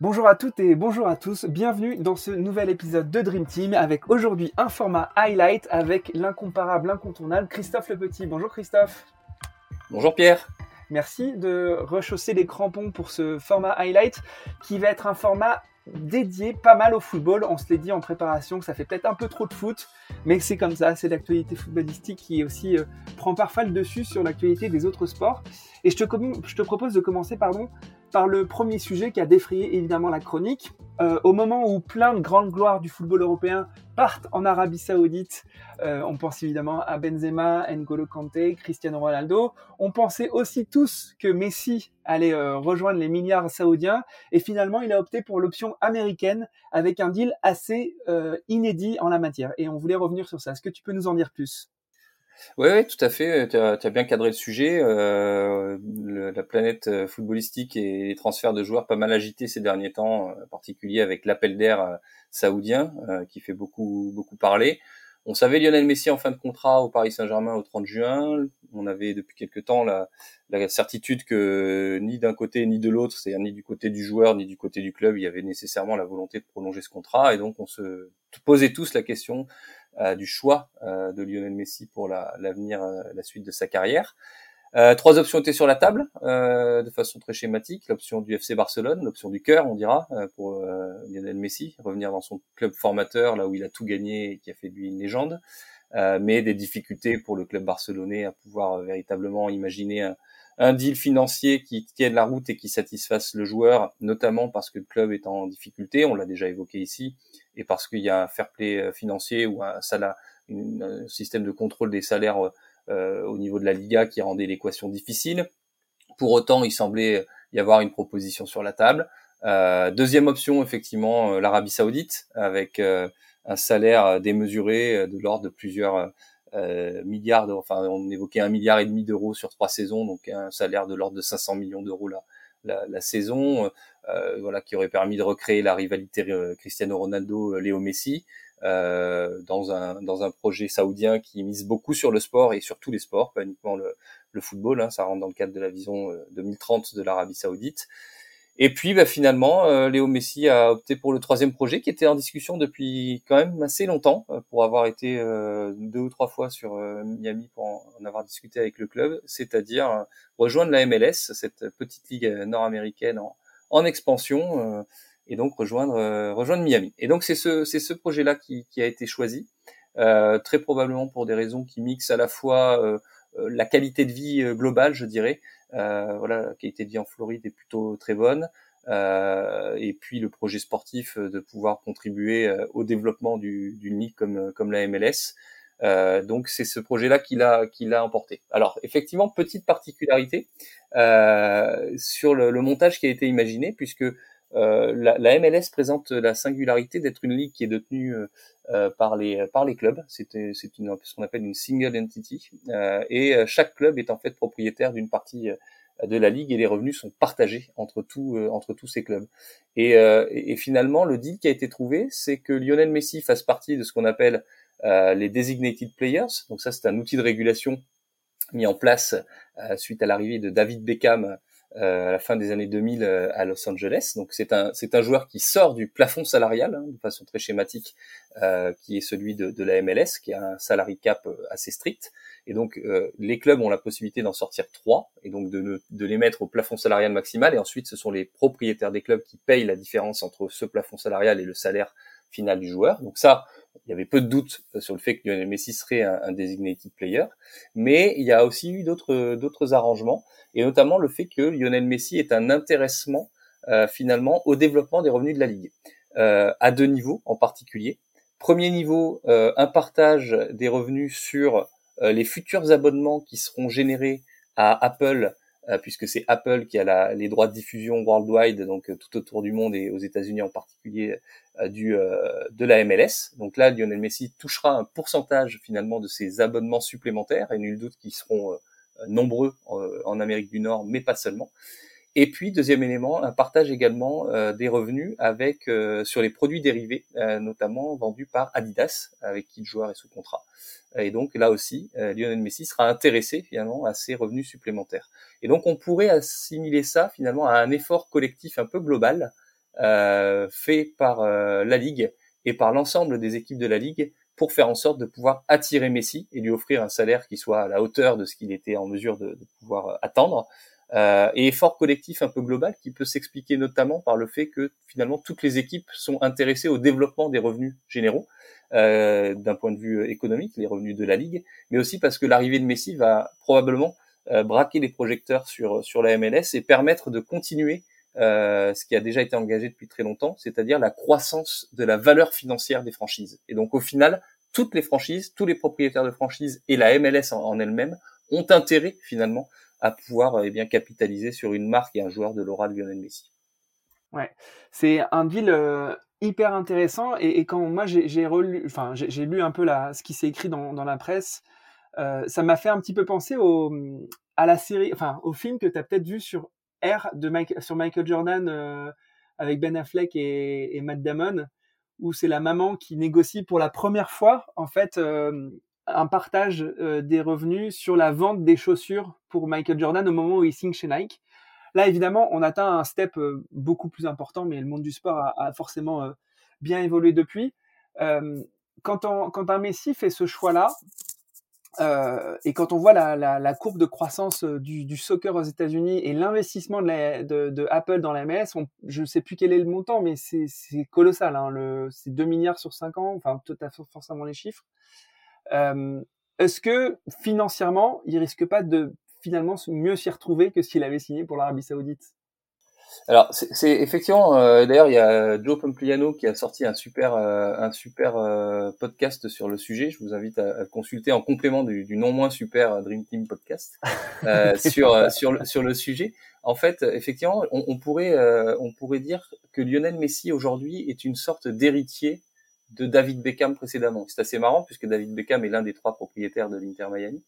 Bonjour à toutes et bonjour à tous, bienvenue dans ce nouvel épisode de Dream Team avec aujourd'hui un format highlight avec l'incomparable, l'incontournable Christophe Le Petit. Bonjour Christophe. Bonjour Pierre. Merci de rechausser les crampons pour ce format highlight qui va être un format dédié pas mal au football. On se l'est dit en préparation que ça fait peut-être un peu trop de foot, mais c'est comme ça, c'est l'actualité footballistique qui aussi euh, prend parfois le dessus sur l'actualité des autres sports. Et je te, je te propose de commencer pardon, par le premier sujet qui a défrayé évidemment la chronique. Euh, au moment où plein de grandes gloires du football européen partent en Arabie Saoudite, euh, on pense évidemment à Benzema, N'Golo Kanté, Cristiano Ronaldo. On pensait aussi tous que Messi allait euh, rejoindre les milliards saoudiens et finalement il a opté pour l'option américaine avec un deal assez inédit en la matière. Et on voulait revenir sur ça. Est-ce que tu peux nous en dire plus? Oui, tout à fait. Tu as, bien cadré le sujet. Euh, la planète euh, footballistique et les transferts de joueurs pas mal agités ces derniers temps, euh, en particulier avec l'appel d'air saoudien qui fait beaucoup beaucoup parler. On savait Lionel Messi en fin de contrat au Paris Saint-Germain au 30 juin. On avait depuis quelque temps la, la certitude que ni d'un côté ni de l'autre, c'est-à-dire ni du côté du joueur ni du côté du club, il y avait nécessairement la volonté de prolonger ce contrat. Et donc on se posait tous la question euh, du choix euh, de Lionel Messi pour l'avenir, euh, la, suite de sa carrière. trois options étaient sur la table, de façon très schématique. L'option du FC Barcelone, l'option du cœur, on dira, pour Lionel Messi, revenir dans son club formateur, là où il a tout gagné et qui a fait de lui une légende. mais des difficultés pour le club barcelonais à pouvoir véritablement imaginer un, un deal financier qui tienne la route et qui satisfasse le joueur, notamment parce que le club est en difficulté, on l'a déjà évoqué ici, et parce qu'il y a un fair play euh, financier ou un, salaire, un système de contrôle des salaires euh, au niveau de la Liga qui rendait l'équation difficile. Pour autant, il semblait y avoir une proposition sur la table. Euh, deuxième option, effectivement, euh, l'Arabie Saoudite, avec un salaire démesuré de l'ordre de plusieurs euh, milliards, enfin on évoquait un milliard et demi d'euros sur trois saisons, donc un salaire de l'ordre de 500 millions d'euros la, la, saison, euh, voilà qui aurait permis de recréer la rivalité euh, Cristiano Ronaldo-Léo Messi euh, dans un dans un projet saoudien qui mise beaucoup sur le sport et sur tous les sports, pas uniquement le, le football, hein, ça rentre dans le cadre de la vision 2030 de l'Arabie Saoudite. Et puis bah, finalement, euh, Léo Messi a opté pour le troisième projet qui était en discussion depuis quand même assez longtemps, euh, pour avoir été euh, deux ou trois fois sur Miami pour en, avoir discuté avec le club, c'est-à-dire rejoindre la MLS, cette petite ligue nord-américaine en, en expansion, et donc rejoindre rejoindre Miami. Et donc c'est ce c'est ce projet-là qui, qui, a été choisi, très probablement pour des raisons qui mixent à la fois la qualité de vie globale, je dirais, euh, voilà, la qualité de vie en Floride est plutôt très bonne. Euh, et puis le projet sportif euh, de pouvoir contribuer au développement d'une ligue comme, comme la MLS. Euh, donc c'est ce projet-là qui l'a qui l'a emporté. Alors effectivement petite particularité euh, sur le, le, montage qui a été imaginé puisque euh, la, la, MLS présente la singularité d'être une ligue qui est détenue euh, par les par les clubs. C'est c'est une ce qu'on appelle une single entity euh, et chaque club est en fait propriétaire d'une partie de la ligue et les revenus sont partagés entre tous entre tous ces clubs. Et, et, finalement, le deal qui a été trouvé, c'est que Lionel Messi fasse partie de ce qu'on appelle les designated players. Donc ça, c'est un outil de régulation mis en place suite à l'arrivée de David Beckham euh, à la fin des années 2000 euh, à Los Angeles. Donc c'est un c'est un joueur qui sort du plafond salarial hein, de façon très schématique, euh, qui est celui de, de, la MLS, qui a un salary cap assez strict. Et donc les clubs ont la possibilité d'en sortir trois et donc de, de les mettre au plafond salarial maximal. Et ensuite ce sont les propriétaires des clubs qui payent la différence entre ce plafond salarial et le salaire final du joueur. Donc ça, il y avait peu de doutes sur le fait que Lionel Messi serait un, designated player, mais il y a aussi eu d'autres d'autres arrangements et notamment le fait que Lionel Messi est un intéressement euh, finalement au développement des revenus de la ligue euh, à deux niveaux en particulier. Premier niveau, euh, un partage des revenus sur les futurs abonnements qui seront générés à Apple puisque c'est Apple qui a les droits de diffusion worldwide, donc tout autour du monde et aux États-Unis en particulier du de la MLS. Donc là, Lionel Messi touchera un pourcentage finalement de ces abonnements supplémentaires et nul doute qu'ils seront nombreux euh, en Amérique du Nord, mais pas seulement. Et puis deuxième élément, un partage également euh, des revenus avec euh, sur les produits dérivés, notamment vendus par Adidas, avec qui le joueur est sous contrat. Et donc là aussi, Lionel Messi sera intéressé finalement à ces revenus supplémentaires. Et donc on pourrait assimiler ça finalement à un effort collectif un peu global fait par la Ligue et par l'ensemble des équipes de la Ligue pour faire en sorte de pouvoir attirer Messi et lui offrir un salaire qui soit à la hauteur de ce qu'il était en mesure de, pouvoir attendre. Euh, et effort collectif un peu global qui peut s'expliquer notamment par le fait que finalement toutes les équipes sont intéressées au développement des revenus généraux euh, d'un point de vue économique, les revenus de la ligue, mais aussi parce que l'arrivée de Messi va probablement euh, braquer les projecteurs sur sur la MLS et permettre de continuer euh, ce qui a déjà été engagé depuis très longtemps, c'est-à-dire la croissance de la valeur financière des franchises. Et donc au final, toutes les franchises, tous les propriétaires de franchises et la MLS en, elle-même ont intérêt finalement à pouvoir eh bien capitaliser sur une marque et un joueur de l'aura de Lionel Messi. Ouais, c'est un deal euh, hyper intéressant et, quand moi j'ai relu, enfin j'ai lu un peu la, ce qui s'est écrit dans, la presse, euh, ça m'a fait un petit peu penser au, à la série, enfin au film que tu as peut-être vu sur R de sur Michael Jordan euh, avec Ben Affleck et, et Matt Damon, où c'est la maman qui négocie pour la première fois en fait un partage euh, des revenus sur la vente des chaussures pour Michael Jordan au moment où il signe chez Nike. Là, évidemment, on atteint un step beaucoup plus important, mais le monde du sport a, forcément bien évolué depuis. quand, un Messi fait ce choix-là, euh, et quand on voit la, courbe de croissance euh, du, soccer aux États-Unis et l'investissement de, Apple dans la MLS, je ne sais plus quel est le montant, mais c'est colossal. Hein, c'est 2 milliards sur 5 ans, enfin, fait forcément les chiffres. Euh, Est-ce que financièrement, il risque pas de finalement mieux s'y retrouver que ce qu'il avait signé pour l'Arabie Saoudite? Alors, c'est effectivement, euh, d'ailleurs, il y a Joe Pompliano qui a sorti un super, euh, un super euh, podcast sur le sujet. Je vous invite à, consulter en complément du, du, non moins super Dream Team podcast sur sur le, sur le sujet. En fait, effectivement, on, on pourrait on pourrait dire que Lionel Messi aujourd'hui est une sorte d'héritier de David Beckham précédemment. C'est assez marrant puisque David Beckham est l'un des trois propriétaires de l'Inter Miami.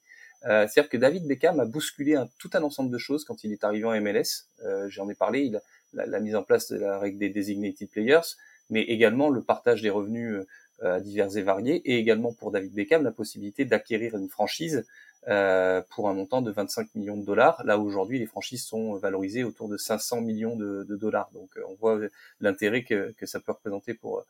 Euh, C'est-à-dire que David Beckham a bousculé un, tout un ensemble de choses quand il est arrivé en MLS. Euh, J'en ai parlé, il a, la, la, mise en place de la règle des designated players, mais également le partage des revenus euh, divers et variés, et également pour David Beckham la possibilité d'acquérir une franchise euh, pour un montant de 25 millions de dollars. Là aujourd'hui, les franchises sont valorisées autour de 500 millions de, de dollars. Donc euh, on voit l'intérêt que, que, ça peut représenter pour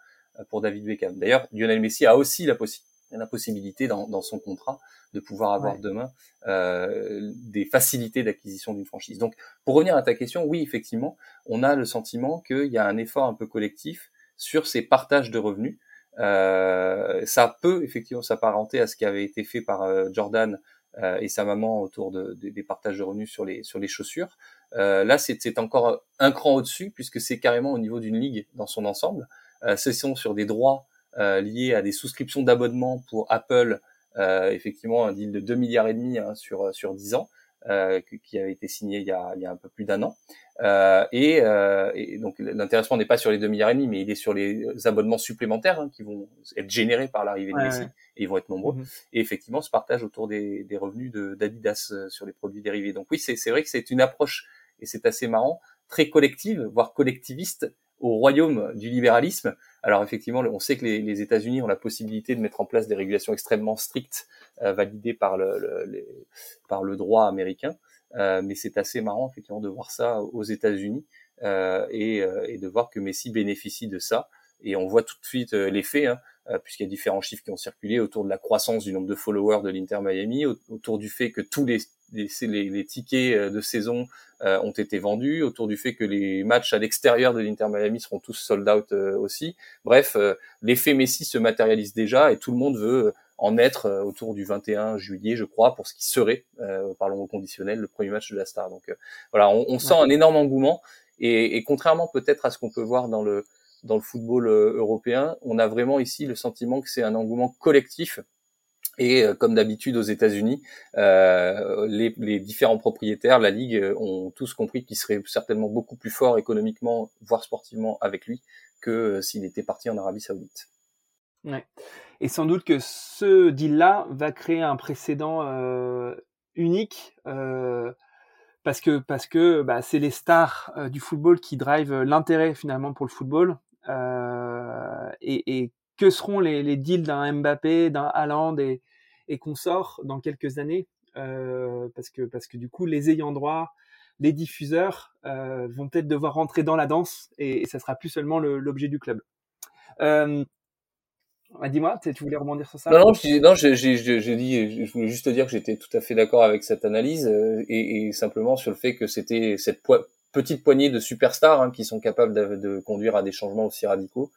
pour David Beckham. D'ailleurs, Lionel Messi a aussi la possibilité la possibilité dans, dans, son contrat de pouvoir avoir demain euh, des facilités d'acquisition d'une franchise. Donc, pour revenir à ta question, oui, effectivement, on a le sentiment qu'il y a un effort un peu collectif sur ces partages de revenus. Euh, ça peut effectivement s'apparenter à ce qui avait été fait par euh, Jordan euh, et sa maman autour de, des partages de revenus sur les sur les chaussures. Euh, là, c'est encore un cran au-dessus puisque c'est carrément au niveau d'une ligue dans son ensemble. Ce sont sur des droits euh, lié à des souscriptions d'abonnement pour Apple, euh, effectivement un deal de 2 milliards et demi hein, sur sur 10 ans. Euh, qui avait été signé il y a, il y a un peu plus d'un an. Euh, et, euh, et, donc l'intéressement n'est pas sur les 2 milliards et demi, mais il est sur les abonnements supplémentaires hein, qui vont être générés par l'arrivée de Messi, et ils vont être nombreux. Mhm. Et effectivement, se partage autour des, des revenus d'Adidas sur les produits dérivés. Donc oui, c'est vrai que c'est une approche, et c'est assez marrant, très collective, voire collectiviste, au royaume du libéralisme. Alors effectivement, on sait que les, États-Unis ont la possibilité de mettre en place des régulations extrêmement strictes euh, validées par le, droit américain, euh, mais c'est assez marrant effectivement de voir ça aux États-Unis euh, et, et, de voir que Messi bénéficie de ça. Et on voit tout de suite l'effet, hein, puisqu'il y a différents chiffres qui ont circulé autour de la croissance du nombre de followers de l'Inter Miami, autour du fait que tous les les, les, tickets euh, de saison euh, ont été vendus, autour du fait que les matchs à l'extérieur de l'Inter Miami seront tous sold out euh, aussi. Bref, l'effet Messi se matérialise déjà et tout le monde veut en être autour du 21 juillet, je crois, pour ce qui serait, parlons au conditionnel, le premier match de la Star. Donc voilà, on, on sent un énorme engouement et, et contrairement peut-être à ce qu'on peut voir dans le dans le football européen, on a vraiment ici le sentiment que c'est un engouement collectif et euh, comme d'habitude aux États-Unis, euh, les, les, différents propriétaires, la ligue, euh, ont tous compris qu'il serait certainement beaucoup plus fort économiquement, voire sportivement, avec lui que s'il était parti en Arabie Saoudite. Ouais. Et sans doute que ce deal-là va créer un précédent euh, unique. Euh, parce que parce que bah, c'est les stars du football qui drivent l'intérêt finalement pour le football et, et que seront les, deals d'un Mbappé, d'un Haaland et, et consorts dans quelques années euh, parce que parce que du coup les ayants droit, les diffuseurs vont peut-être devoir rentrer dans la danse et, et ça sera plus seulement l'objet du club. Euh, dis-moi, tu voulais rebondir sur ça? Non, non, je, j'ai, dit, je voulais juste te dire que j'étais tout à fait d'accord avec cette analyse euh, et, simplement sur le fait que c'était cette petite poignée de superstars hein, qui sont capables de, conduire à des changements aussi radicaux.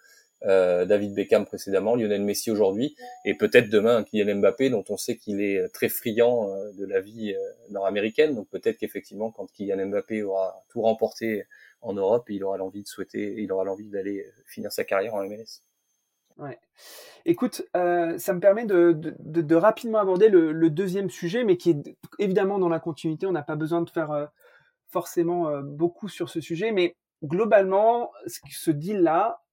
Euh, David Beckham précédemment, Lionel Messi aujourd'hui, et peut-être demain Kylian Mbappé, dont on sait qu'il est très friand euh, de la vie euh, nord-américaine. Donc peut-être qu'effectivement, quand Kylian Mbappé aura tout remporté en Europe, il aura l'envie de souhaiter, il aura l'envie d'aller finir sa carrière en MLS. Ouais. Écoute, ça me permet de, de, de, rapidement aborder le, deuxième sujet, mais qui est évidemment dans la continuité. On n'a pas besoin de faire forcément beaucoup sur ce sujet, mais globalement, ce deal-là, euh,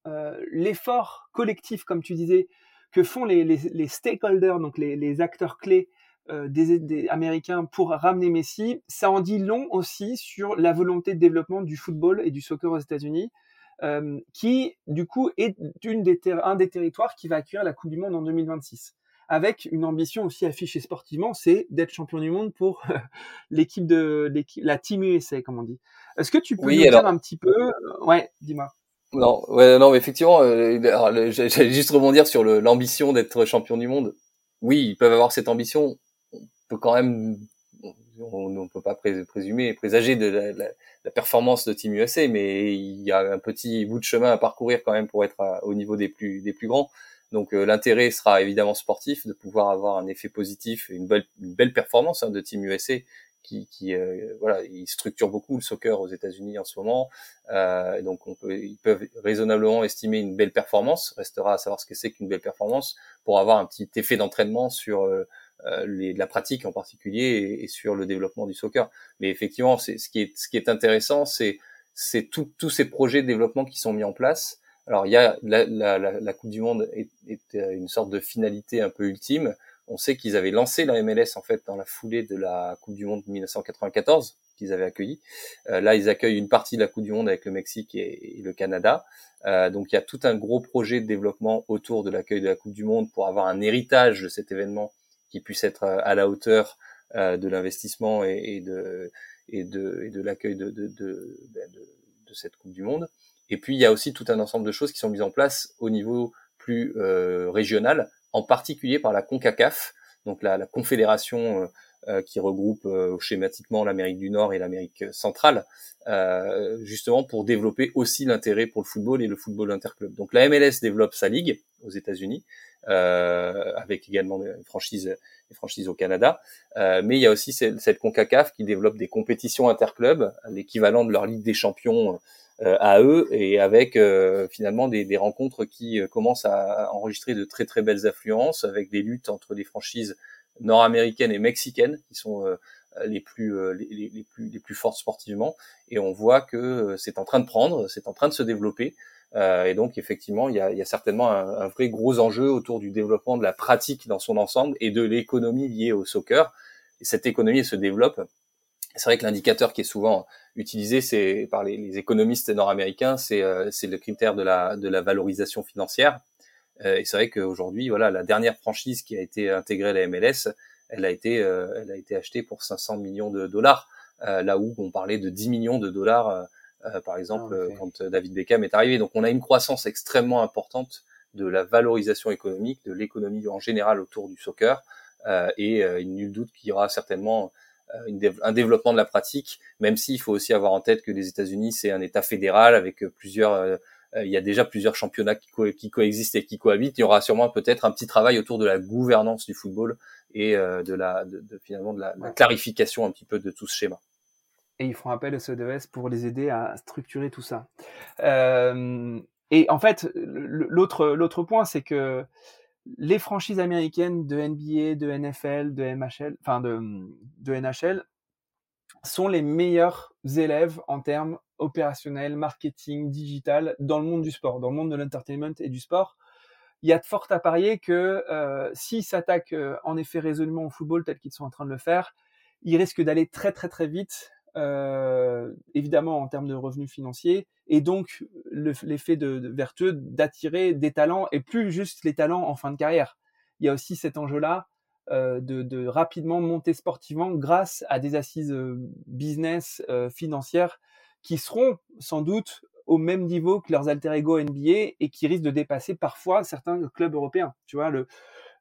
l'effort collectif, comme tu disais, que font les, les, les stakeholders, donc les, les acteurs clés des, des, Américains pour ramener Messi, ça en dit long aussi sur la volonté de développement du football et du soccer aux États-Unis. Euh, qui du coup est une des un des territoires qui va accueillir la Coupe du Monde en 2026 avec une ambition aussi affichée sportivement, c'est d'être champion du monde pour l'équipe de la Team USA, comme on dit. Est-ce que tu peux nous dire un petit peu euh, Ouais, dis-moi. Non, ouais, non, mais effectivement, euh, j'allais juste rebondir sur l'ambition d'être champion du monde. Oui, ils peuvent avoir cette ambition. On peut quand même on ne peut pas présumer, présager de la, performance de Team USA, mais il y a un petit bout de chemin à parcourir quand même pour être au niveau des plus, grands. Donc euh, l'intérêt sera évidemment sportif, de pouvoir avoir un effet positif une belle, une belle performance hein, de Team USA qui, qui euh, voilà, il structure beaucoup le soccer aux États-Unis en ce moment. Euh, donc on peut, ils peuvent raisonnablement estimer une belle performance. Restera à savoir ce que c'est qu'une belle performance pour avoir un petit effet d'entraînement sur euh, euh, les, la pratique en particulier et, sur le développement du soccer. Mais effectivement, c'est ce qui est ce qui est intéressant, c'est c'est tous ces projets de développement qui sont mis en place. Alors il y a la, la, la, Coupe du Monde est, est, une sorte de finalité un peu ultime. On sait qu'ils avaient lancé la MLS en fait dans la foulée de la Coupe du Monde 1994 qu'ils avaient accueilli. Euh, là, ils accueillent une partie de la Coupe du Monde avec le Mexique et, le Canada. Euh, donc il y a tout un gros projet de développement autour de l'accueil de la Coupe du Monde pour avoir un héritage de cet événement qui puisse être euh, à la hauteur euh, de l'investissement et, de et de, et de l'accueil de, de, de, ben, de, de cette Coupe du Monde. Et puis il y a aussi tout un ensemble de choses qui sont mises en place au niveau plus euh, régional, en particulier par la CONCACAF, donc la, la confédération euh, euh qui regroupe euh, schématiquement l'Amérique du Nord et l'Amérique centrale, justement pour développer aussi l'intérêt pour le football et le football interclub. Donc la MLS développe sa ligue aux États-Unis, avec également des franchises, des franchises au Canada. Mais il y a aussi cette, cette, CONCACAF qui développe des compétitions interclubs, l'équivalent de leur Ligue des Champions à eux, et avec euh, finalement des, des, rencontres qui euh, commencent à enregistrer de très très belles affluences, avec des luttes entre des franchises nord-américaines et mexicaines qui sont les plus, les, les, plus les plus fortes sportivement et on voit que c'est en train de prendre c'est en train de se développer euh, et donc effectivement, il y a, y a certainement un, un, vrai gros enjeu autour du développement de la pratique dans son ensemble et de l'économie liée au soccer. Et cette économie se développe. C'est vrai que l'indicateur qui est souvent utilisé, c'est par les, les économistes nord-américains, c'est euh, le critère de la, de la valorisation financière. Euh, et c'est vrai qu'aujourd'hui, voilà, la dernière franchise qui a été intégrée à la MLS, elle a été, euh, elle a été achetée pour 500 millions de dollars, euh, là où on parlait de 10 millions de dollars euh, par exemple, ah, quand David Beckham est arrivé. Donc on a une croissance extrêmement importante de la valorisation économique, de l'économie en général autour du soccer, euh, et il nul doute qu'il y aura certainement un développement de la pratique, même s'il faut aussi avoir en tête que les États-Unis, c'est un État fédéral avec plusieurs... il y a déjà plusieurs championnats qui, coexistent et qui cohabitent. Il y aura sûrement peut-être un petit travail autour de la gouvernance du football et de la de, finalement de la, clarification un petit peu de tout ce schéma et ils font appel au CEDES pour les aider à structurer tout ça. Euh, et en fait, l'autre l'autre point, c'est que les franchises américaines de NBA, de NFL, de MHL, enfin de, de NHL, sont les meilleurs élèves en termes opérationnels, marketing, digital dans le monde du sport, dans le monde de l'entertainment et du sport. Il y a de fortes à parier que euh, s'ils s'attaquent euh, en effet résolument au football tel qu'ils sont en train de le faire, ils risquent d'aller très très très vite euh, évidemment en termes de revenus financiers, et donc l'effet de, de, vertueux d'attirer des talents, et plus juste les talents en fin de carrière. Il y a aussi cet enjeu-là de, rapidement monter sportivement grâce à des assises business financières qui seront sans doute au même niveau que leurs alter ego NBA et qui risquent de dépasser parfois certains clubs européens. Tu vois, le,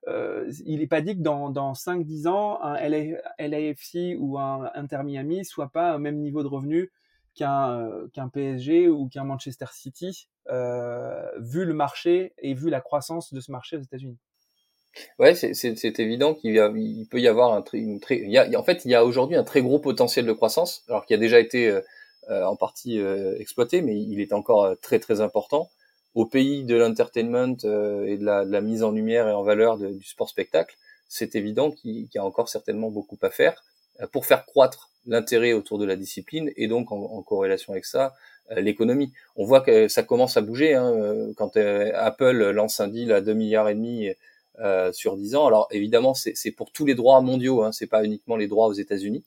il n'est pas dit que dans, dans 5-10 ans, un LAFC ou un Inter Miami soit pas au même niveau de revenus qu'un qu'un PSG ou qu'un Manchester City, euh, vu le marché et vu la croissance de ce marché aux États-Unis. Ouais, c'est évident qu'il il peut y avoir un très, a, en fait, il y a aujourd'hui un très gros potentiel de croissance, alors qu'il a déjà été euh, euh, en partie euh, exploité, mais il est encore très très important. Au pays de l'entertainment et de la, de la, mise en lumière et en valeur de, du sport spectacle, c'est évident qu'il y a encore certainement beaucoup à faire pour faire croître l'intérêt autour de la discipline et donc en, corrélation avec ça euh, l'économie. On voit que ça commence à bouger hein, euh, quand euh, Apple lance un deal à 2 milliards et demi sur 10 ans. Alors évidemment c'est pour tous les droits mondiaux, hein, c'est pas uniquement les droits aux États-Unis.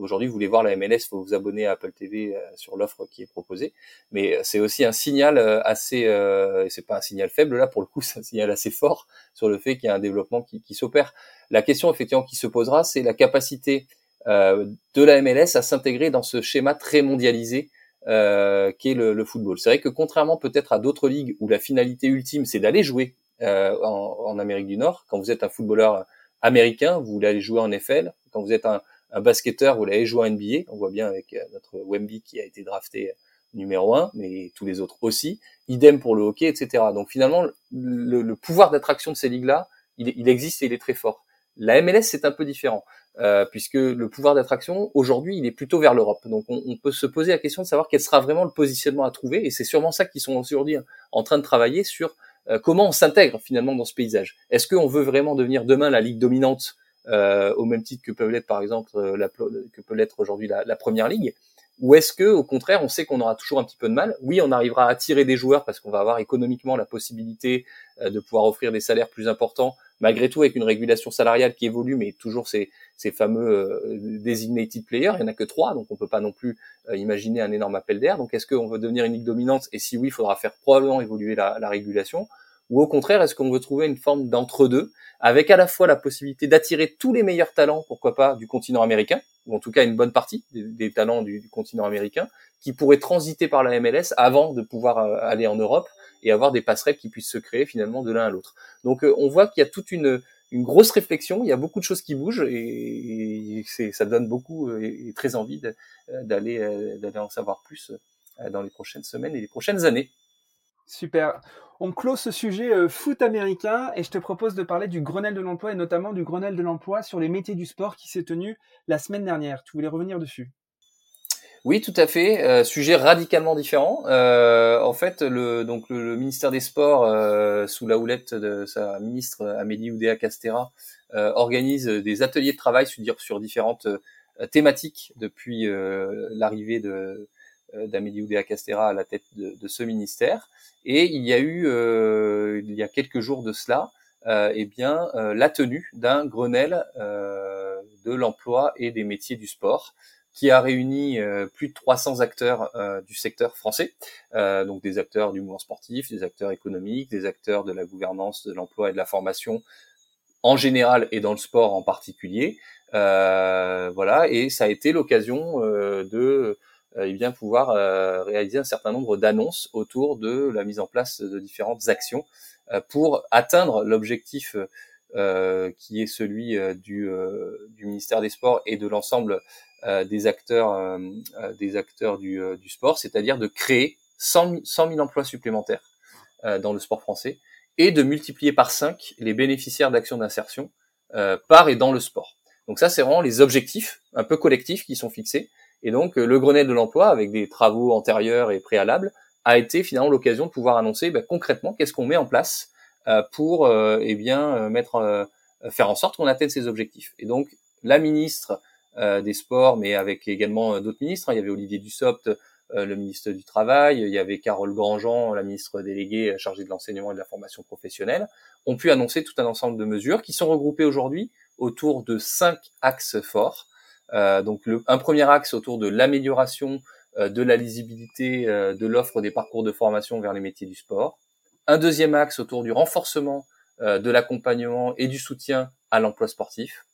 Aujourd'hui, vous voulez voir la MLS, faut vous abonner à Apple TV sur l'offre qui est proposée. Mais c'est aussi un signal assez, euh, c'est pas un signal faible là pour le coup, c'est un signal assez fort sur le fait qu'il y a un développement qui, qui s'opère. La question effectivement qui se posera, c'est la capacité euh, de la MLS à s'intégrer dans ce schéma très mondialisé euh, qu'est le, le, football. C'est vrai que contrairement peut-être à d'autres ligues où la finalité ultime c'est d'aller jouer euh, en, en, Amérique du Nord, quand vous êtes un footballeur américain, vous voulez aller jouer en NFL. Quand vous êtes un, un basketteur, vous jouer en NBA. On voit bien avec euh, notre Wemby qui a été drafté numéro un, mais tous les autres aussi. Idem pour le hockey, etc. Donc finalement, le, pouvoir d'attraction de ces ligues-là, il, il, existe et il est très fort. La MLS, c'est un peu différent. Euh, puisque le pouvoir d'attraction aujourd'hui il est plutôt vers l'Europe. Donc on, peut se poser la question de savoir quel sera vraiment le positionnement à trouver, et c'est sûrement ça qu'ils sont aujourd'hui en train de travailler sur euh, comment on s'intègre finalement dans ce paysage. Est-ce qu'on veut vraiment devenir demain la ligue dominante euh, au même titre que peut l'être par exemple euh, la, que peut l'être aujourd'hui la, la, première ligue, ou est-ce que au contraire on sait qu'on aura toujours un petit peu de mal? Oui, on arrivera à attirer des joueurs parce qu'on va avoir économiquement la possibilité de pouvoir offrir des salaires plus importants malgré tout avec une régulation salariale qui évolue, mais toujours ces, ces fameux euh, designated players, il y en a que trois, donc on peut pas non plus euh, imaginer un énorme appel d'air. Donc est-ce qu'on veut devenir une ligue dominante? Et si oui, il faudra faire probablement évoluer la, la régulation. Ou au contraire, est-ce qu'on veut trouver une forme d'entre-deux, avec à la fois la possibilité d'attirer tous les meilleurs talents, pourquoi pas, du continent américain, ou en tout cas une bonne partie des, talents du, continent américain, qui pourraient transiter par la MLS avant de pouvoir euh, aller en Europe et avoir des passerelles qui puissent se créer finalement de l'un à l'autre. Donc euh, on voit qu'il y a toute une, grosse réflexion, il y a beaucoup de choses qui bougent et, et ça donne beaucoup euh, et, très envie d'aller en savoir plus dans les prochaines semaines et les prochaines années. Super. On close ce sujet foot américain et je te propose de parler du Grenelle de l'emploi et notamment du Grenelle de l'emploi sur les métiers du sport qui s'est tenu la semaine dernière. Tu voulais revenir dessus? Oui, tout à fait. Euh, sujet radicalement différent. Euh, en fait, le, ministère des Sports, euh, sous la houlette de sa ministre Amélie Oudéa Castera, euh, organise des ateliers de travail sur, différentes euh, thématiques depuis l'arrivée de d'Amélie Oudéa Castera à la tête de, de, ce ministère. Et il y a eu, il y a quelques jours de cela, eh bien, la tenue d'un Grenelle de l'emploi et des métiers du sport qui a réuni euh, plus de 300 acteurs euh, du secteur français, euh, donc des acteurs du mouvement sportif, des acteurs économiques, des acteurs de la gouvernance, de l'emploi et de la formation en général et dans le sport en particulier. voilà, et ça a été l'occasion de eh bien pouvoir réaliser un certain nombre d'annonces autour de la mise en place de différentes actions pour atteindre l'objectif qui est celui du, du ministère des Sports et de l'ensemble euh, des acteurs, euh, euh, des acteurs du, du sport, c'est-à-dire de créer 100 000, 100 000 emplois supplémentaires dans le sport français et de multiplier par 5 les bénéficiaires d'actions d'insertion par et dans le sport. Donc ça, c'est vraiment les objectifs un peu collectifs qui sont fixés. Et donc le Grenelle de l'emploi, avec des travaux antérieurs et préalables, a été finalement l'occasion de pouvoir annoncer ben, concrètement qu'est-ce qu'on met en place pour euh, eh bien mettre faire en sorte qu'on atteigne ces objectifs. Et donc la ministre euh, des Sports, mais avec également euh, d'autres ministres. Hein. Il y avait Olivier Dussopt, euh, le ministre du Travail, il y avait Carole Grandjean, la ministre déléguée chargée de l'enseignement et de la formation professionnelle, ont pu annoncer tout un ensemble de mesures qui sont regroupées aujourd'hui autour de cinq axes forts. Euh, donc un premier axe autour de l'amélioration de la lisibilité de l'offre des parcours de formation vers les métiers du sport. Un deuxième axe autour du renforcement de l'accompagnement et du soutien à l'emploi sportif.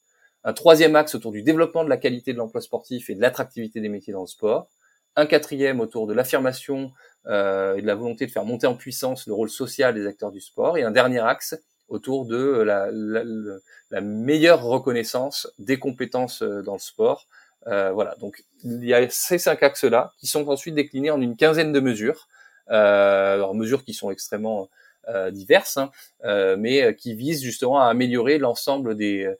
Un troisième axe autour du développement de la qualité de l'emploi sportif et de l'attractivité des métiers dans le sport. Un quatrième autour de l'affirmation euh, et de la volonté de faire monter en puissance le rôle social des acteurs du sport. Et un dernier axe autour de la, meilleure reconnaissance des compétences euh, dans le sport. Euh, voilà, donc il y a ces cinq axes-là qui sont ensuite déclinés en une quinzaine de mesures. Euh, mesures qui sont extrêmement diverses, hein, mais qui visent justement à améliorer l'ensemble des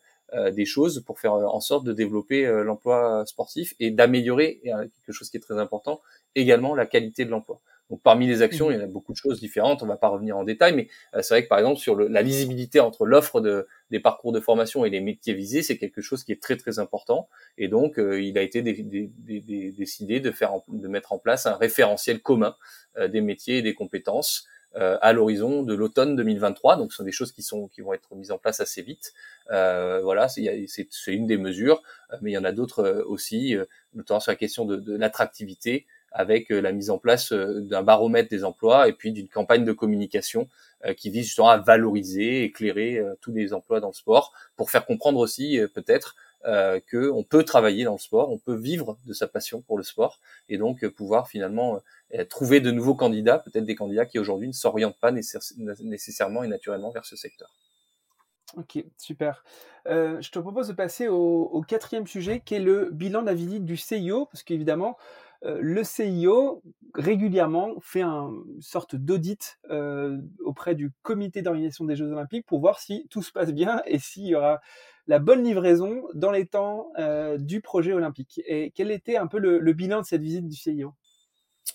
choses pour faire en sorte de développer l'emploi sportif et d'améliorer, quelque chose qui est très important, également la qualité de l'emploi. Donc parmi les actions, il y en a beaucoup de choses différentes. On va pas revenir en détail, mais euh, c'est vrai que par exemple sur le, la lisibilité entre l'offre de, des parcours de formation et les métiers visés, c'est quelque chose qui est très très important. Et donc euh, il a été décidé de faire de mettre en place un référentiel commun euh, des métiers et des compétences à l'horizon de l'automne 2023. Donc ce sont des choses qui sont qui vont être mises en place assez vite. voilà, c'est une des mesures, mais il y en a d'autres aussi, notamment sur la question de, de l'attractivité avec euh, la mise en place euh, d'un baromètre des emplois et puis d'une campagne de communication euh, qui vise justement à valoriser, éclairer tous les emplois dans le sport pour faire comprendre aussi peut-être euh, que on peut travailler dans le sport, on peut vivre de sa passion pour le sport et donc pouvoir finalement trouver de nouveaux candidats, peut-être des candidats qui aujourd'hui ne s'orientent pas nécessairement et naturellement vers ce secteur. Ok, super. Je te propose de passer au, au, quatrième sujet qui est le bilan de du CIO, parce qu'évidemment, le CIO régulièrement fait une sorte d'audit euh, auprès du comité d'organisation des Jeux Olympiques pour voir si tout se passe bien et s'il y aura la bonne livraison dans les temps euh, du projet olympique. Et quel était un peu le, bilan de cette visite du CIO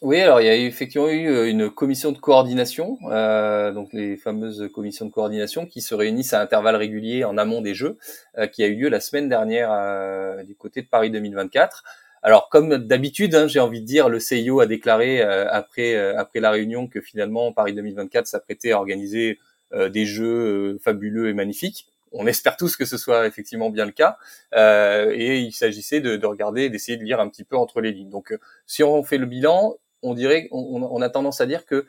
oui, alors il y a effectivement eu une commission de coordination, donc les fameuses commissions de coordination qui se réunissent à intervalles réguliers en amont des Jeux, qui a eu lieu la semaine dernière du côté de Paris 2024. Alors, comme d'habitude, hein, j'ai envie de dire, le CIO a déclaré euh, après euh, après la réunion que finalement Paris 2024 s'apprêtait à organiser euh, des jeux fabuleux et magnifiques. On espère tous que ce soit effectivement bien le cas. et il s'agissait de, de, regarder, d'essayer de lire un petit peu entre les lignes. Donc, si on fait le bilan, on dirait, on, a tendance à dire que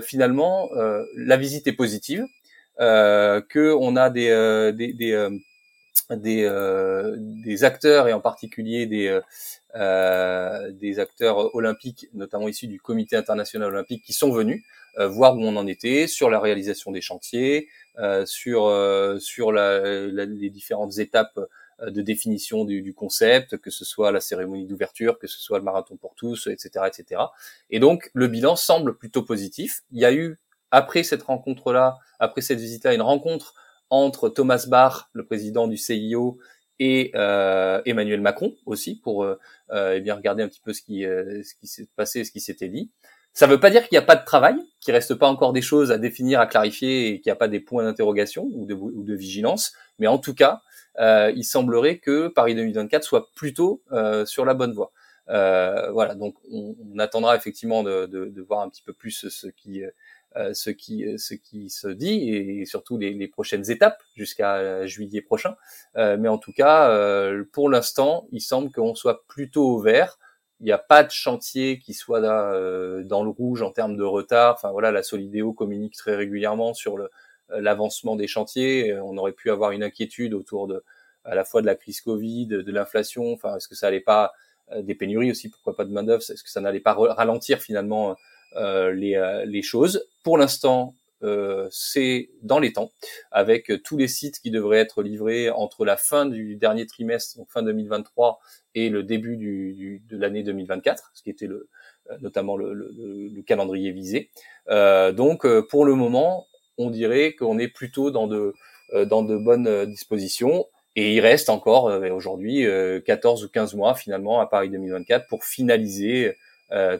finalement la visite est positive, que on a des des, euh, des acteurs et en particulier des, euh, euh, des acteurs olympiques, notamment issus du Comité international olympique, qui sont venus voir où on en était sur la réalisation des chantiers, sur sur la, les différentes étapes de définition du, du, concept, que ce soit la cérémonie d'ouverture, que ce soit le marathon pour tous, etc., etc. Et donc le bilan semble plutôt positif. Il y a eu après cette rencontre-là, après cette visite-là, une rencontre entre Thomas Bach, le président du CIO, et euh, Emmanuel Macron aussi pour euh, euh, eh bien regarder un petit peu ce qui euh, ce qui s'est passé, ce qui s'était dit. Ça ne veut pas dire qu'il n'y a pas de travail, qu'il reste pas encore des choses à définir, à clarifier et qu'il n'y a pas des points d'interrogation ou de, ou de vigilance. Mais en tout cas, euh, il semblerait que Paris 2024 soit plutôt euh, sur la bonne voie. voilà, donc on, on, attendra effectivement de, de, de, voir un petit peu plus ce qui ce qui euh, ce qui se dit et surtout les, les prochaines étapes jusqu'à euh, juillet prochain. mais en tout cas, pour l'instant, il semble qu'on soit plutôt au vert. Il n'y a pas de chantier qui soit là, dans le rouge en termes de retard. Enfin voilà, la Solidéo communique très régulièrement sur le l'avancement des chantiers. On aurait pu avoir une inquiétude autour de à la fois de la crise Covid, de l'inflation. Enfin, est-ce que ça allait pas des pénuries aussi? Pourquoi pas de main d'œuvre Est-ce que ça n'allait pas ralentir finalement euh, les, euh, les choses. Pour l'instant, euh, c'est dans les temps, avec tous les sites qui devraient être livrés entre la fin du dernier trimestre, donc fin 2023, et le début du, du, de l'année 2024, ce qui était le, notamment le, le, le calendrier visé. Euh, donc, pour le moment, on dirait qu'on est plutôt dans de, dans de bonnes dispositions. Et il reste encore aujourd'hui 14 ou 15 mois finalement à Paris 2024 pour finaliser euh,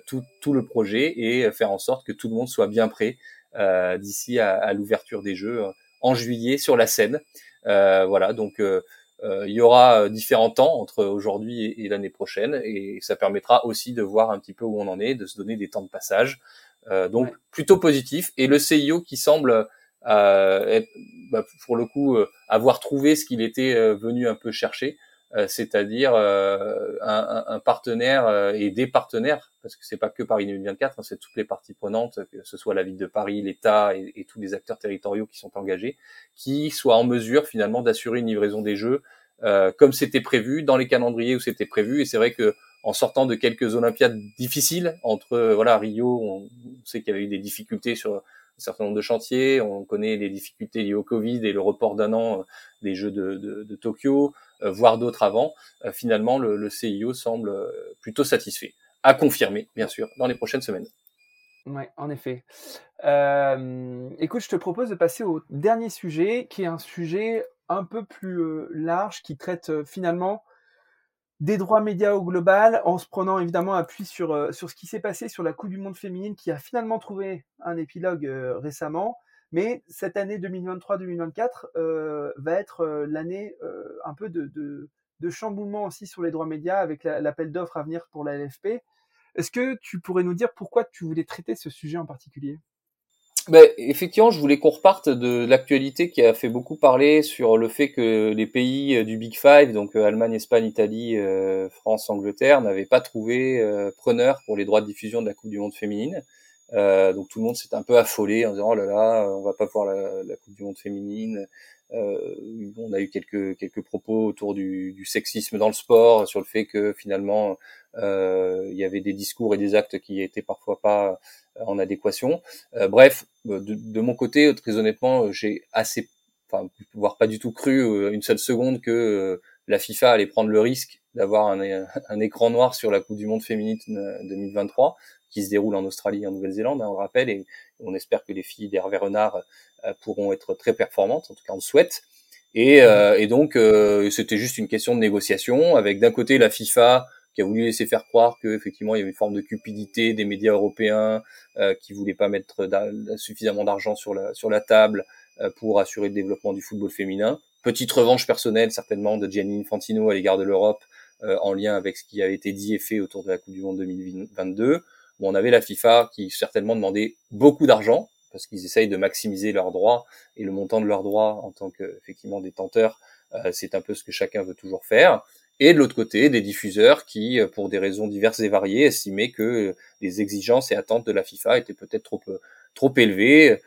tout, tout, le projet et faire en sorte que tout le monde soit bien prêt euh, d'ici à, à l'ouverture des Jeux euh, en juillet sur la scène. voilà, donc il y aura différents temps entre aujourd'hui et, et l'année prochaine et ça permettra aussi de voir un petit peu où on en est, de se donner des temps de passage. donc plutôt positif et le CIO qui semble euh, être, bah, pour le coup avoir trouvé ce qu'il était venu un peu chercher c'est-à-dire un, un, partenaire et des partenaires, parce que c'est pas que Paris 2024, hein, c'est toutes les parties prenantes, que ce soit la ville de Paris, l'État et, tous les acteurs territoriaux qui sont engagés, qui soient en mesure finalement d'assurer une livraison des jeux comme c'était prévu dans les calendriers où c'était prévu. Et c'est vrai que en sortant de quelques Olympiades difficiles entre voilà Rio, on sait qu'il y avait eu des difficultés sur un certain nombre de chantiers, on connaît les difficultés liées au Covid et le report d'un an euh, des Jeux de, Tokyo, euh, voire d'autres avant. Euh, finalement, le, CIO semble plutôt satisfait, à confirmer bien sûr dans les prochaines semaines. Oui, en effet. Euh, écoute, je te propose de passer au dernier sujet, qui est un sujet un peu plus large, qui traite finalement des droits médias au global, en se prenant évidemment appui sur, euh, sur ce qui s'est passé sur la Coupe du Monde féminine, qui a finalement trouvé un épilogue euh, récemment. Mais cette année 2023-2024 euh, va être l'année un peu de, de, de, chamboulement aussi sur les droits médias avec l'appel d'offres à venir pour la LFP. Est-ce que tu pourrais nous dire pourquoi tu voulais traiter ce sujet en particulier? Ben, effectivement, je voulais qu'on reparte de l'actualité qui a fait beaucoup parler sur le fait que les pays euh, du Big Five, donc euh, Allemagne, Espagne, Italie, euh, France, Angleterre, n'avaient pas trouvé preneur pour les droits de diffusion de la Coupe du Monde féminine. Donc tout le monde s'est un peu affolé en disant oh là là, on va pas voir la, Coupe du Monde féminine. on a eu quelques quelques propos autour du, du, sexisme dans le sport, sur le fait que finalement il y avait des discours et des actes qui étaient parfois pas en adéquation. Euh, bref, euh, de, mon côté, très honnêtement, euh, j'ai assez, enfin, voire pas du tout cru une seule seconde que la FIFA allait prendre le risque d'avoir un, un, écran noir sur la Coupe du Monde féminine 2023 qui se déroule en Australie et en Nouvelle-Zélande, hein, on le rappelle, et on espère que les filles d'Hervé Renard pourront être très performantes, en tout cas on le souhaite. Et, et donc c'était juste une question de négociation avec d'un côté la FIFA qui a voulu laisser faire croire qu'effectivement il y avait une forme de cupidité des médias européens euh, qui voulaient pas mettre suffisamment d'argent sur la, sur la table euh, pour assurer le développement du football féminin. Petite revanche personnelle certainement de Gianni Infantino à l'égard de l'Europe euh, en lien avec ce qui a été dit et fait autour de la Coupe du Monde 2022. Bon, on avait la FIFA qui certainement demandait beaucoup d'argent parce qu'ils essayent de maximiser leurs droits et le montant de leurs droits en tant que effectivement détenteurs, euh, c'est un peu ce que chacun veut toujours faire. Et de l'autre côté des diffuseurs qui, euh, pour des raisons diverses et variées, estimaient que euh, les exigences et attentes de la FIFA étaient peut-être trop euh, trop élevées,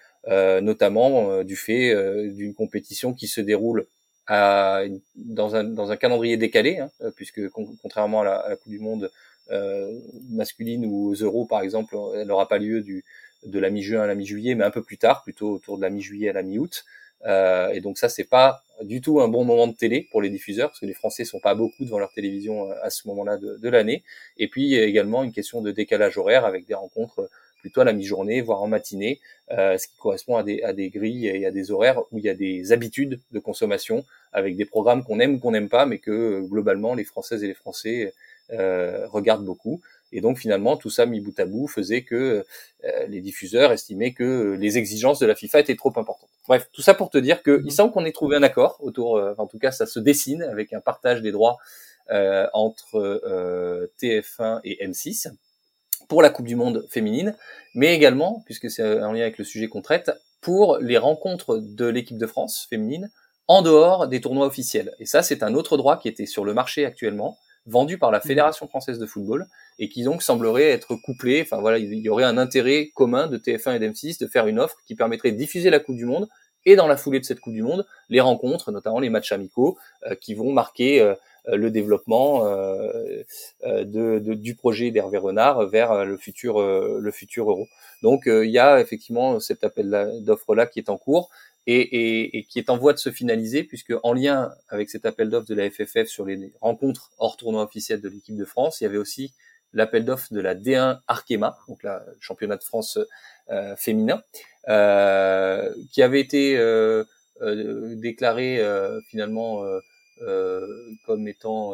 notamment du fait d'une compétition qui se déroule dans, un, dans un calendrier décalé, hein, puisque contrairement à la, Coupe du Monde masculine ou aux par exemple, elle n'aura pas lieu du, de la mi-juin à la mi-juillet, mais un peu plus tard, plutôt autour de la mi-juillet à la mi-août. Euh, et donc ça, c'est pas du tout un bon moment de télé pour les diffuseurs, parce que les Français sont pas beaucoup devant leur télévision euh, à ce moment-là de, de l'année. Et puis il y a également une question de décalage horaire avec des rencontres plutôt à la mi-journée, voire en matinée, euh, ce qui correspond à des, à des grilles et à des horaires où il y a des habitudes de consommation avec des programmes qu'on aime ou qu'on n'aime pas, mais que globalement les Françaises et les Français euh, regardent beaucoup. Et donc finalement, tout ça mis bout à bout faisait que euh, les diffuseurs estimaient que les exigences de la FIFA étaient trop importantes. Bref, tout ça pour te dire qu'il mhm. semble qu'on ait trouvé un accord autour, euh, en tout cas ça se dessine avec un partage des droits euh, entre euh, TF1 et M6 pour la Coupe du Monde féminine, mais également, puisque c'est en lien avec le sujet qu'on traite, pour les rencontres de l'équipe de France féminine en dehors des tournois officiels. Et ça, c'est un autre droit qui était sur le marché actuellement, vendu par la mhm. Fédération française de football et qui donc semblerait être couplé. Enfin voilà, il y aurait un intérêt commun de TF1 et d'M6 de faire une offre qui permettrait de diffuser la Coupe du Monde et dans la foulée de cette Coupe du Monde, les rencontres, notamment les matchs amicaux, euh, qui vont marquer euh, le développement euh, de, de, du projet d'Hervé Renard vers le futur, le futur euro. Donc il y a effectivement cet appel d'offres là qui est en cours et, et, qui est en voie de se finaliser, puisque en lien avec cet appel d'offres de la FFF sur les rencontres hors tournoi officiel de l'équipe de France, il y avait aussi l'appel d'offres de la D1 Arkema, donc la championnat de France euh, féminin, euh, qui avait été euh, euh déclaré euh, finalement comme étant,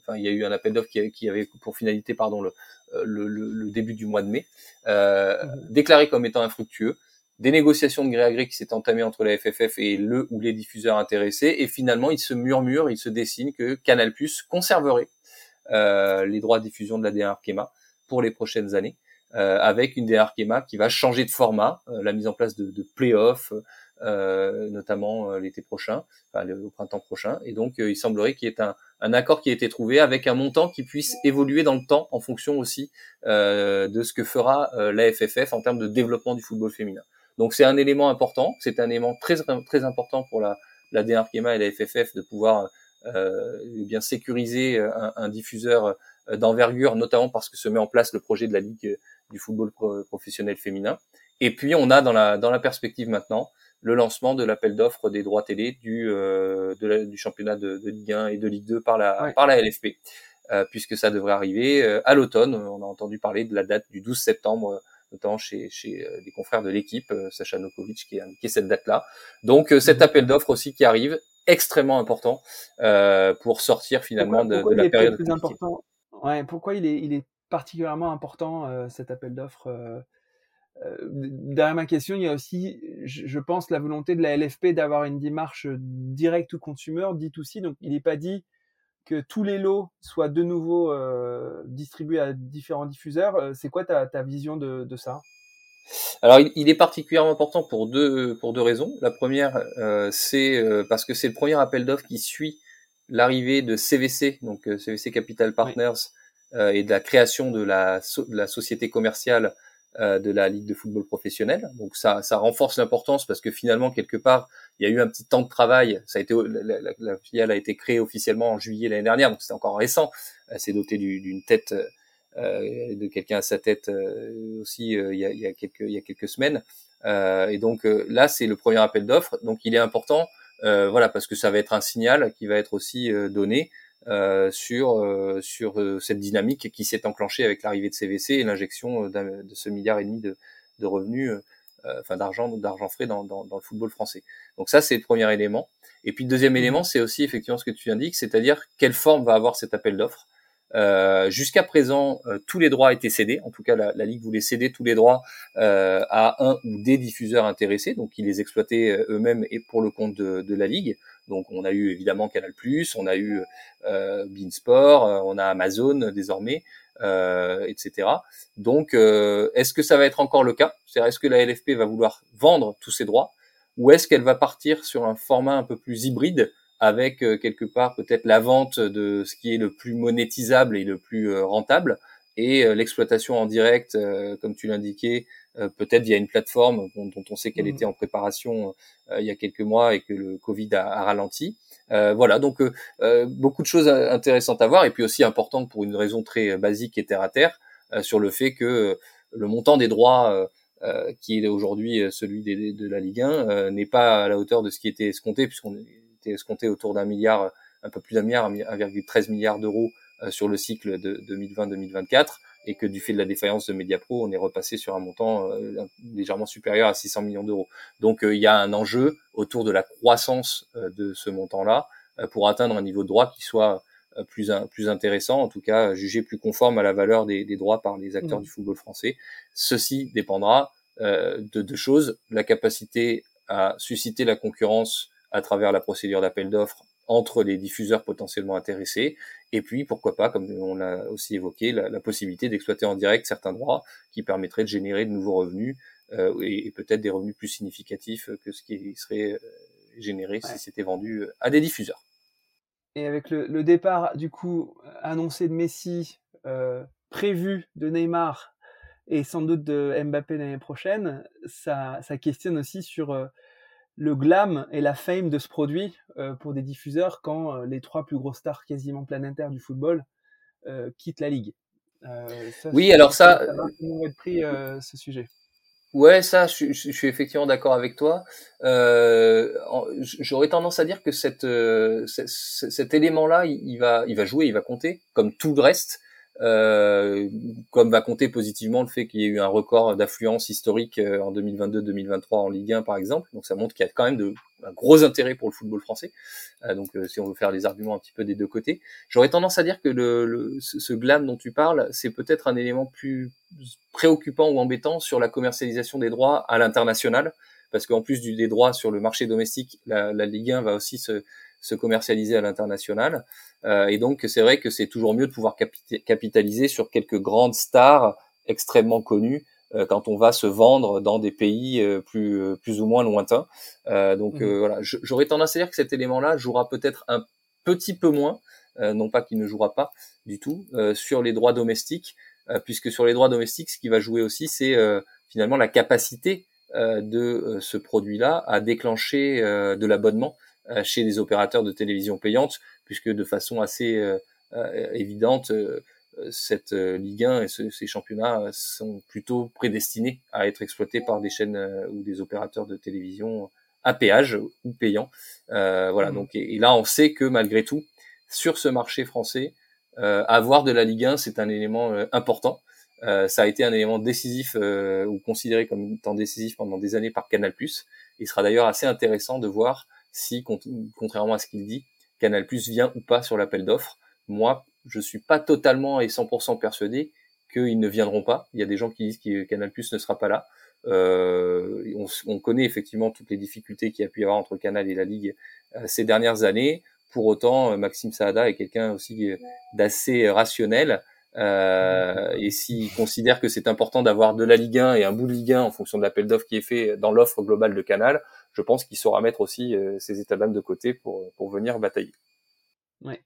enfin il y a eu un appel d'offres qui, qui, avait pour finalité pardon le, le, le, début du mois de mai, mmh. déclaré comme étant infructueux des négociations de gré à gré qui s'est entamées entre la FFF et le ou les diffuseurs intéressés, et finalement il se murmure, il se dessine que Canal+ conserverait euh, les droits de diffusion de la D1 Arkema pour les prochaines années, euh, avec une D1 Arkema qui va changer de format, euh, la mise en place de, de play-off, notamment l'été prochain, enfin au printemps prochain. Et donc, il semblerait qu'il y ait un, un, accord qui ait été trouvé avec un montant qui puisse évoluer dans le temps en fonction aussi de ce que fera la FFF en termes de développement du football féminin. Donc, c'est un élément important. C'est un élément très très important pour la la DNRPMA et la FFF de pouvoir euh, eh bien sécuriser un, un diffuseur euh, d'envergure, notamment parce que se met en place le projet de la Ligue du football professionnel féminin. Et puis on a dans la dans la perspective maintenant le lancement de l'appel d'offres des droits télé du euh, de du championnat de, de, Ligue 1 et de Ligue 2 par la par la LFP, euh, puisque ça devrait arriver euh, à l'automne. On a entendu parler de la date du 12 septembre notamment chez, chez des confrères de l'équipe, Sacha Nokovic qui a indiqué cette date-là. Donc cet mhm. appel d'offres aussi qui arrive, extrêmement important euh, pour sortir finalement de, de, la période. Plus important? Ouais, pourquoi il est, il est particulièrement important euh, cet appel d'offres euh, euh, Derrière ma question, il y a aussi, je, je pense, la volonté de la LFP d'avoir une démarche directe ou consumer, dit aussi. Donc, il n'est pas dit que tous les lots soient de nouveau euh, distribués à différents diffuseurs. C'est quoi ta, ta vision de, de ça? Alors, il, est particulièrement important pour deux pour deux raisons. La première, euh, c'est euh, parce que c'est le premier appel d'offres qui suit l'arrivée de CVC, donc CVC euh, Capital Partners, et de la création de la, de la société commerciale de la Ligue de football professionnel. Donc ça, renforce l'importance parce que finalement quelque part il y a eu un petit temps de travail. Ça a été la, la, filiale a été créée officiellement en juillet l'année dernière, donc c'est encore récent. Elle s'est dotée d'une tête euh, de quelqu'un à sa tête euh, aussi euh, il y a, il, y a, quelques il y a quelques semaines. et donc là, c'est le premier appel d'offres. Donc il est important, voilà, parce que ça va être un signal qui va être aussi donné euh, sur sur cette dynamique qui s'est enclenchée avec l'arrivée de CVC et l'injection de ce milliard et demi de, de revenus, enfin d'argent d'argent frais dans, dans, dans, le football français. Donc ça c'est le premier élément. Et puis le deuxième mmh. élément c'est aussi effectivement ce que tu indiques, c'est-à-dire quelle forme va avoir cet appel d'offres. Euh, Jusqu'à présent, euh, tous les droits étaient cédés. En tout cas, la, la Ligue voulait céder tous les droits euh, à un ou des diffuseurs intéressés, donc ils les exploitaient euh, eux-mêmes et pour le compte de, de, la Ligue. Donc, on a eu évidemment Canal+, on a eu euh, Beansport, on a Amazon désormais, etc. Donc, est-ce que ça va être encore le cas? C'est-à-dire, est-ce que la LFP va vouloir vendre tous ces droits? Ou est-ce qu'elle va partir sur un format un peu plus hybride avec euh, quelque part peut-être la vente de ce qui est le plus monétisable et le plus euh, rentable? Et euh, l'exploitation en direct, comme tu l'indiquais, peut-être via une plateforme dont, on sait qu'elle mmh. était en préparation il y a quelques mois et que le Covid a, a ralenti. voilà, donc beaucoup de choses intéressantes à voir et puis aussi importantes pour une raison très basique et terre à terre sur le fait que le montant des droits qui est aujourd'hui celui des, de la Ligue 1 n'est pas à la hauteur de ce qui était escompté puisqu'on était escompté autour d'un milliard, un peu plus d'un milliard, 1,13 milliard d'euros euh, sur le cycle de 2020-2024 et que du fait de la défaillance de Mediapro, on est repassé sur un montant euh, légèrement supérieur à 600 millions d'euros. Donc euh, il y a un enjeu autour de la croissance de ce montant-là pour atteindre un niveau de droit qui soit plus, plus intéressant, en tout cas jugé plus conforme à la valeur des, des droits par les acteurs mmh. du football français. Ceci dépendra de deux choses, la capacité à susciter la concurrence à travers la procédure d'appel d'offres entre les diffuseurs potentiellement intéressés, et puis pourquoi pas, comme on l'a aussi évoqué, la, possibilité d'exploiter en direct certains droits qui permettraient de générer de nouveaux revenus euh, et, peut-être des revenus plus significatifs que ce qui serait euh, généré si c'était vendu euh, à des diffuseurs. Et avec le, départ du coup annoncé de Messi, prévu de Neymar et sans doute de Mbappé l'année prochaine, ça, ça questionne aussi sur le glam et la fame de ce produit euh, pour des diffuseurs quand euh, les trois plus grosses stars quasiment planétaires du football euh, quittent la ligue. oui, alors ça, comment va être pris ce sujet Ouais, ça, je, je, suis effectivement d'accord avec toi. J'aurais tendance à dire que cette, cet élément-là, il, il, va, il va jouer, il va compter, comme tout le reste. Euh, comme va compter positivement le fait qu'il y ait eu un record d'affluence historique euh, en 2022-2023 en Ligue 1 par exemple. Donc ça montre qu'il y a quand même de, un gros intérêt pour le football français. Euh, donc si on veut faire les arguments un petit peu des deux côtés, j'aurais tendance à dire que le, le, ce glam dont tu parles, c'est peut-être un élément plus préoccupant ou embêtant sur la commercialisation des droits à l'international, parce qu'en plus du, des droits sur le marché domestique, la, la Ligue 1 va aussi se se commercialiser à l'international. Euh, et donc, c'est vrai que c'est toujours mieux de pouvoir capitaliser sur quelques grandes stars extrêmement connues quand on va se vendre dans des pays plus plus ou moins lointains. donc mmh. voilà, j'aurais tendance à dire que cet élément-là jouera peut-être un petit peu moins, non pas qu'il ne jouera pas du tout, sur les droits domestiques, puisque sur les droits domestiques, ce qui va jouer aussi, c'est finalement la capacité de ce produit-là à déclencher de l'abonnement chez les opérateurs de télévision payante, puisque de façon assez évidente, cette Ligue 1 et ces championnats sont plutôt prédestinés à être exploités par des chaînes ou des opérateurs de télévision à péage ou payants. voilà. Mmh. Donc et, là, on sait que malgré tout, sur ce marché français, avoir de la Ligue 1, c'est un élément important. Euh, ça a été un élément décisif euh, ou considéré comme étant décisif pendant des années par Canal+. Il sera d'ailleurs assez intéressant de voir si, contrairement à ce qu'il dit, Canal+ vient ou pas sur l'appel d'offres. Moi, je suis pas totalement et 100% persuadé qu'ils ne viendront pas. Il y a des gens qui disent que Canal+ ne sera pas là. Euh, on, on, connaît effectivement toutes les difficultés qu'il y a pu y avoir entre Canal et la Ligue euh, ces dernières années. Pour autant, Maxime Saada est quelqu'un aussi d'assez rationnel euh, et s'ils considèrent que c'est important d'avoir de la Ligue 1 et un bout de Ligue 1 en fonction de l'appel d'offres qui est fait dans l'offre globale de Canal, je pense qu'il saura mettre aussi euh, ses états d'âme de côté pour, pour venir batailler. Ouais.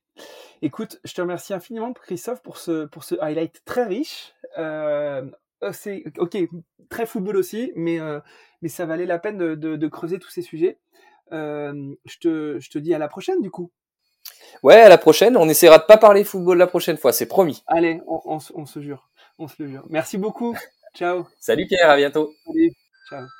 Écoute, je te remercie infiniment, Christophe, pour ce, pour ce highlight très riche. Euh, euh c'est ok, très football aussi, mais, euh, mais ça valait la peine de, de, de creuser tous ces sujets. Euh, je, te, je te dis à la prochaine, du coup. Ouais, à la prochaine. On essaiera de pas parler football la prochaine fois, c'est promis. Allez, on, se jure. On se le jure. Merci beaucoup. Ciao. Salut Pierre, à bientôt. Salut. Ciao.